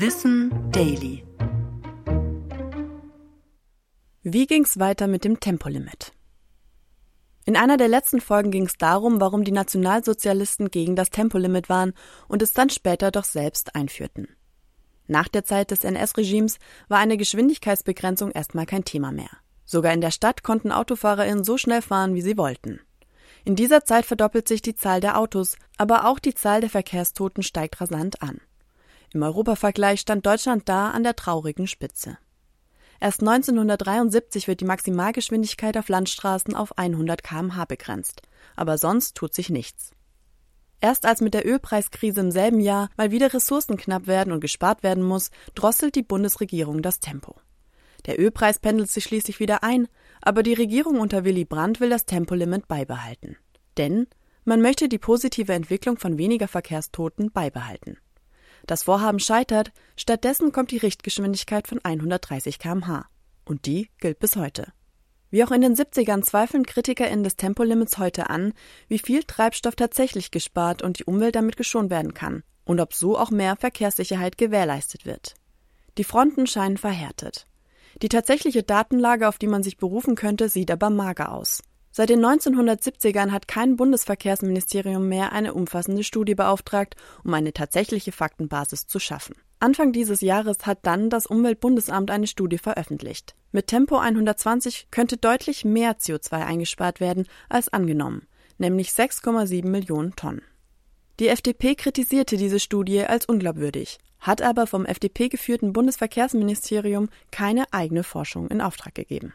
Wissen Daily. Wie ging's weiter mit dem Tempolimit? In einer der letzten Folgen ging es darum, warum die Nationalsozialisten gegen das Tempolimit waren und es dann später doch selbst einführten. Nach der Zeit des NS-Regimes war eine Geschwindigkeitsbegrenzung erstmal kein Thema mehr. Sogar in der Stadt konnten AutofahrerInnen so schnell fahren, wie sie wollten. In dieser Zeit verdoppelt sich die Zahl der Autos, aber auch die Zahl der Verkehrstoten steigt rasant an. Im Europavergleich stand Deutschland da an der traurigen Spitze. Erst 1973 wird die Maximalgeschwindigkeit auf Landstraßen auf 100 km/h begrenzt, aber sonst tut sich nichts. Erst als mit der Ölpreiskrise im selben Jahr mal wieder Ressourcen knapp werden und gespart werden muss, drosselt die Bundesregierung das Tempo. Der Ölpreis pendelt sich schließlich wieder ein, aber die Regierung unter Willy Brandt will das Tempolimit beibehalten. Denn man möchte die positive Entwicklung von weniger Verkehrstoten beibehalten. Das Vorhaben scheitert, stattdessen kommt die Richtgeschwindigkeit von 130 km/h. Und die gilt bis heute. Wie auch in den 70ern zweifeln KritikerInnen des Tempolimits heute an, wie viel Treibstoff tatsächlich gespart und die Umwelt damit geschont werden kann und ob so auch mehr Verkehrssicherheit gewährleistet wird. Die Fronten scheinen verhärtet. Die tatsächliche Datenlage, auf die man sich berufen könnte, sieht aber mager aus. Seit den 1970ern hat kein Bundesverkehrsministerium mehr eine umfassende Studie beauftragt, um eine tatsächliche Faktenbasis zu schaffen. Anfang dieses Jahres hat dann das Umweltbundesamt eine Studie veröffentlicht. Mit Tempo 120 könnte deutlich mehr CO2 eingespart werden als angenommen, nämlich 6,7 Millionen Tonnen. Die FDP kritisierte diese Studie als unglaubwürdig, hat aber vom FDP geführten Bundesverkehrsministerium keine eigene Forschung in Auftrag gegeben.